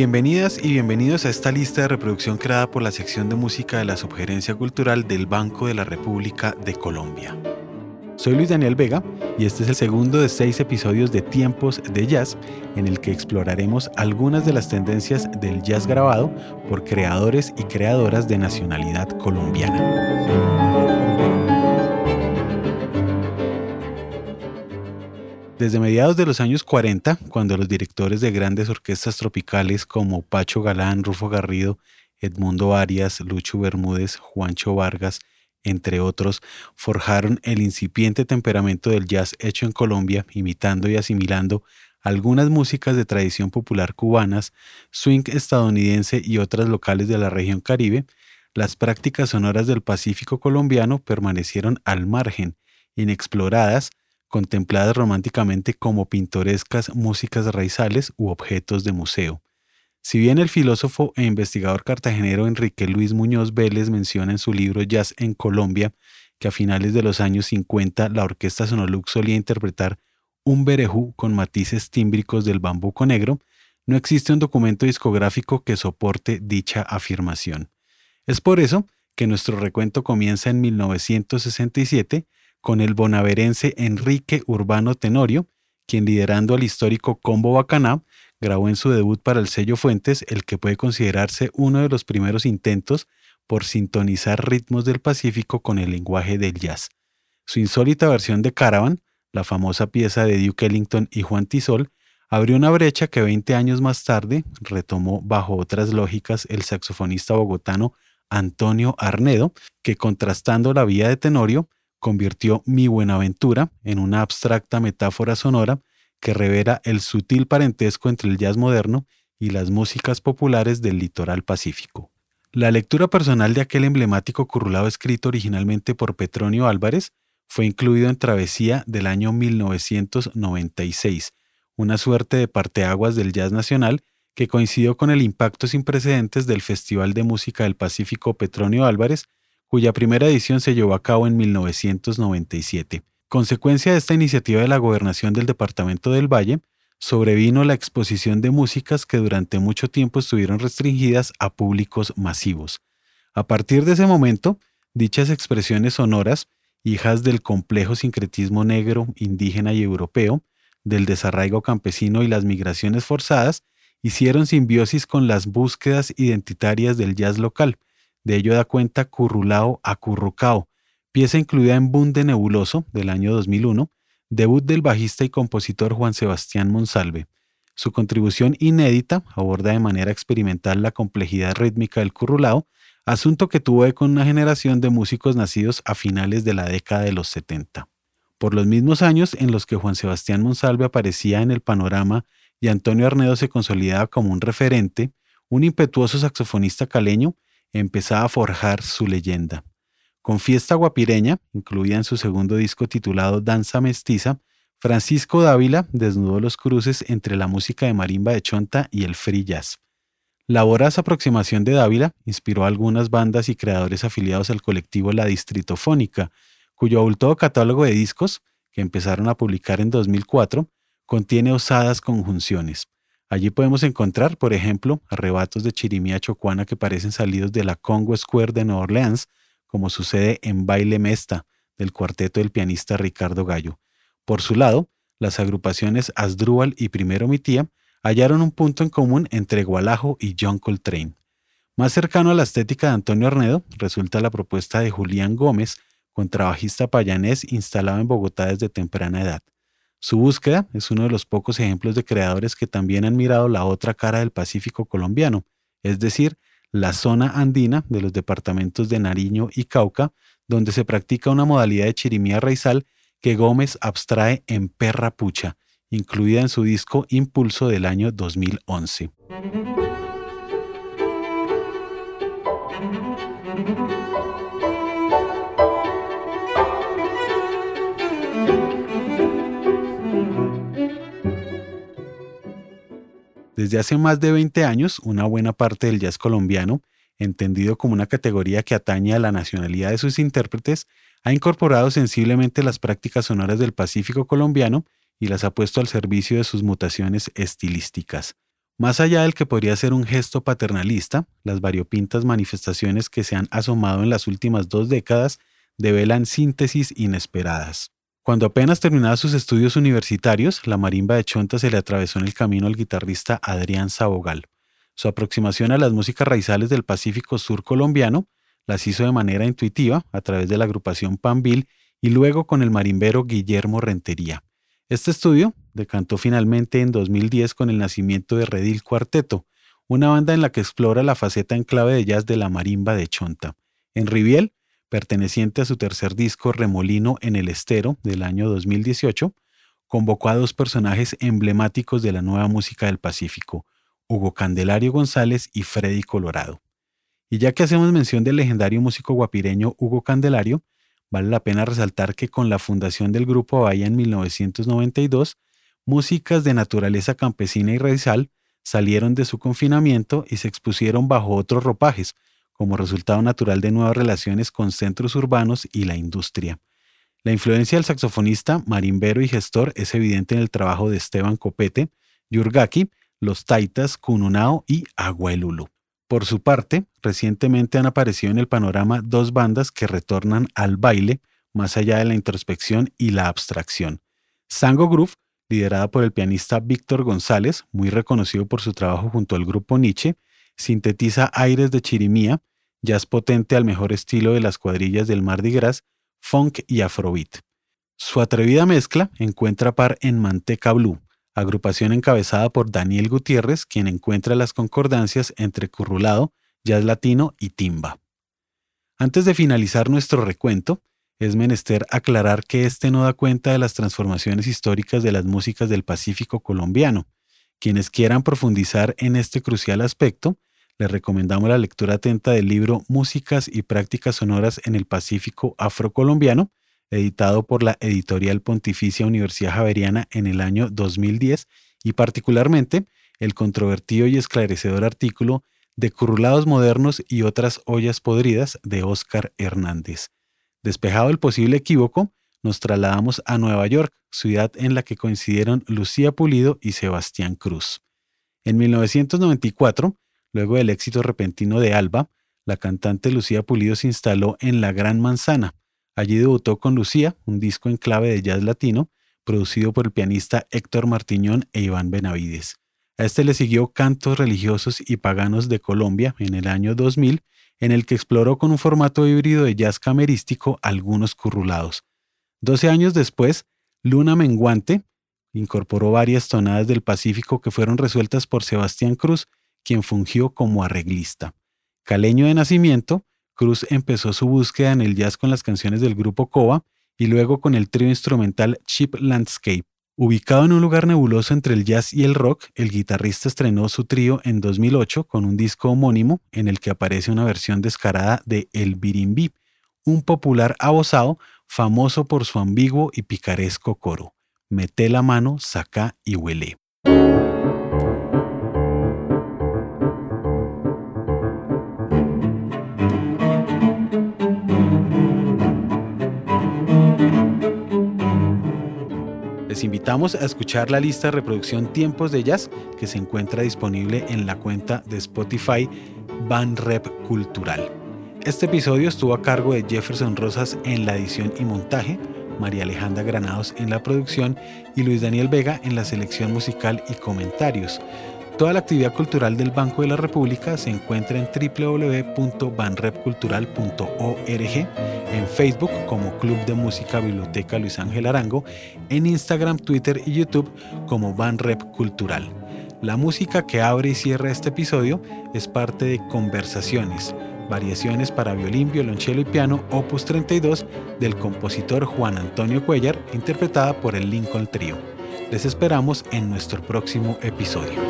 Bienvenidas y bienvenidos a esta lista de reproducción creada por la sección de música de la Subgerencia Cultural del Banco de la República de Colombia. Soy Luis Daniel Vega y este es el segundo de seis episodios de Tiempos de Jazz en el que exploraremos algunas de las tendencias del jazz grabado por creadores y creadoras de nacionalidad colombiana. Desde mediados de los años 40, cuando los directores de grandes orquestas tropicales como Pacho Galán, Rufo Garrido, Edmundo Arias, Lucho Bermúdez, Juancho Vargas, entre otros, forjaron el incipiente temperamento del jazz hecho en Colombia, imitando y asimilando algunas músicas de tradición popular cubanas, swing estadounidense y otras locales de la región caribe, las prácticas sonoras del Pacífico colombiano permanecieron al margen, inexploradas, contempladas románticamente como pintorescas músicas raizales u objetos de museo. Si bien el filósofo e investigador cartagenero Enrique Luis Muñoz Vélez menciona en su libro Jazz en Colombia que a finales de los años 50 la orquesta Sonolux solía interpretar un berejú con matices tímbricos del bambuco negro, no existe un documento discográfico que soporte dicha afirmación. Es por eso que nuestro recuento comienza en 1967 con el bonaverense Enrique Urbano Tenorio, quien liderando al histórico Combo Bacaná, grabó en su debut para el sello Fuentes el que puede considerarse uno de los primeros intentos por sintonizar ritmos del Pacífico con el lenguaje del jazz. Su insólita versión de Caravan, la famosa pieza de Duke Ellington y Juan Tisol, abrió una brecha que 20 años más tarde retomó bajo otras lógicas el saxofonista bogotano Antonio Arnedo, que contrastando la vía de Tenorio, convirtió mi Buenaventura en una abstracta metáfora sonora que revela el sutil parentesco entre el jazz moderno y las músicas populares del litoral pacífico. La lectura personal de aquel emblemático currulado escrito originalmente por Petronio Álvarez fue incluido en Travesía del año 1996, una suerte de parteaguas del jazz nacional que coincidió con el impacto sin precedentes del Festival de Música del Pacífico Petronio Álvarez cuya primera edición se llevó a cabo en 1997. Consecuencia de esta iniciativa de la gobernación del Departamento del Valle, sobrevino la exposición de músicas que durante mucho tiempo estuvieron restringidas a públicos masivos. A partir de ese momento, dichas expresiones sonoras, hijas del complejo sincretismo negro, indígena y europeo, del desarraigo campesino y las migraciones forzadas, hicieron simbiosis con las búsquedas identitarias del jazz local, de ello da cuenta Currulao Acurrucao, pieza incluida en Bunde Nebuloso del año 2001, debut del bajista y compositor Juan Sebastián Monsalve. Su contribución inédita aborda de manera experimental la complejidad rítmica del currulao, asunto que tuvo eco en una generación de músicos nacidos a finales de la década de los 70. Por los mismos años en los que Juan Sebastián Monsalve aparecía en el panorama y Antonio Arnedo se consolidaba como un referente, un impetuoso saxofonista caleño empezaba a forjar su leyenda. Con Fiesta Guapireña, incluida en su segundo disco titulado Danza Mestiza, Francisco Dávila desnudó los cruces entre la música de marimba de chonta y el free jazz. La voraz aproximación de Dávila inspiró a algunas bandas y creadores afiliados al colectivo La Distritofónica, cuyo abultado catálogo de discos, que empezaron a publicar en 2004, contiene osadas conjunciones. Allí podemos encontrar, por ejemplo, arrebatos de chirimía chocuana que parecen salidos de la Congo Square de Nueva Orleans, como sucede en Baile Mesta, del cuarteto del pianista Ricardo Gallo. Por su lado, las agrupaciones Asdrúbal y Primero Mi Tía hallaron un punto en común entre Gualajo y John Coltrane. Más cercano a la estética de Antonio Arnedo resulta la propuesta de Julián Gómez, contrabajista payanés instalado en Bogotá desde temprana edad. Su búsqueda es uno de los pocos ejemplos de creadores que también han mirado la otra cara del Pacífico colombiano, es decir, la zona andina de los departamentos de Nariño y Cauca, donde se practica una modalidad de chirimía raizal que Gómez abstrae en Perra Pucha, incluida en su disco Impulso del año 2011. Desde hace más de 20 años, una buena parte del jazz colombiano, entendido como una categoría que atañe a la nacionalidad de sus intérpretes, ha incorporado sensiblemente las prácticas sonoras del Pacífico colombiano y las ha puesto al servicio de sus mutaciones estilísticas. Más allá del que podría ser un gesto paternalista, las variopintas manifestaciones que se han asomado en las últimas dos décadas develan síntesis inesperadas. Cuando apenas terminaba sus estudios universitarios, la marimba de Chonta se le atravesó en el camino al guitarrista Adrián Sabogal. Su aproximación a las músicas raizales del Pacífico Sur colombiano las hizo de manera intuitiva a través de la agrupación Panville y luego con el marimbero Guillermo Rentería. Este estudio decantó finalmente en 2010 con el nacimiento de Redil Cuarteto, una banda en la que explora la faceta en clave de jazz de la marimba de Chonta. En Riviel, perteneciente a su tercer disco Remolino en el Estero del año 2018, convocó a dos personajes emblemáticos de la nueva música del Pacífico, Hugo Candelario González y Freddy Colorado. Y ya que hacemos mención del legendario músico guapireño Hugo Candelario, Vale la pena resaltar que con la fundación del Grupo Bahía en 1992, músicas de naturaleza campesina y raizal salieron de su confinamiento y se expusieron bajo otros ropajes, como resultado natural de nuevas relaciones con centros urbanos y la industria. La influencia del saxofonista, marimbero y gestor es evidente en el trabajo de Esteban Copete, Yurgaki, Los Taitas, Cununao y Aguelulu. Por su parte, recientemente han aparecido en el panorama dos bandas que retornan al baile más allá de la introspección y la abstracción. Sango Groove, liderada por el pianista Víctor González, muy reconocido por su trabajo junto al grupo Nietzsche, sintetiza aires de chirimía, jazz potente al mejor estilo de las cuadrillas del Mardi Gras, funk y afrobeat. Su atrevida mezcla encuentra par en Manteca Blue, agrupación encabezada por Daniel Gutiérrez, quien encuentra las concordancias entre currulado, jazz latino y timba. Antes de finalizar nuestro recuento, es menester aclarar que este no da cuenta de las transformaciones históricas de las músicas del Pacífico colombiano. Quienes quieran profundizar en este crucial aspecto, les recomendamos la lectura atenta del libro Músicas y Prácticas Sonoras en el Pacífico Afrocolombiano, editado por la Editorial Pontificia Universidad Javeriana en el año 2010, y particularmente el controvertido y esclarecedor artículo de Currulados Modernos y otras ollas podridas de Óscar Hernández. Despejado el posible equívoco, nos trasladamos a Nueva York, ciudad en la que coincidieron Lucía Pulido y Sebastián Cruz. En 1994, luego del éxito repentino de Alba, la cantante Lucía Pulido se instaló en La Gran Manzana, Allí debutó con Lucía, un disco en clave de jazz latino, producido por el pianista Héctor Martiñón e Iván Benavides. A este le siguió Cantos religiosos y paganos de Colombia en el año 2000, en el que exploró con un formato híbrido de jazz camerístico algunos currulados. Doce años después, Luna Menguante incorporó varias tonadas del Pacífico que fueron resueltas por Sebastián Cruz, quien fungió como arreglista. Caleño de nacimiento, Cruz empezó su búsqueda en el jazz con las canciones del grupo Cova y luego con el trío instrumental Cheap Landscape. Ubicado en un lugar nebuloso entre el jazz y el rock, el guitarrista estrenó su trío en 2008 con un disco homónimo en el que aparece una versión descarada de El Birimbí, un popular abosado famoso por su ambiguo y picaresco coro. Mete la mano, saca y huele. Les invitamos a escuchar la lista de reproducción Tiempos de Jazz que se encuentra disponible en la cuenta de Spotify Rep Cultural. Este episodio estuvo a cargo de Jefferson Rosas en la edición y montaje, María Alejandra Granados en la producción y Luis Daniel Vega en la selección musical y comentarios. Toda la actividad cultural del Banco de la República se encuentra en www.banrepcultural.org, en Facebook como Club de Música Biblioteca Luis Ángel Arango, en Instagram, Twitter y YouTube como Banrep Cultural. La música que abre y cierra este episodio es parte de Conversaciones, variaciones para violín, violonchelo y piano, opus 32 del compositor Juan Antonio Cuellar, interpretada por el Lincoln Trio. Les esperamos en nuestro próximo episodio.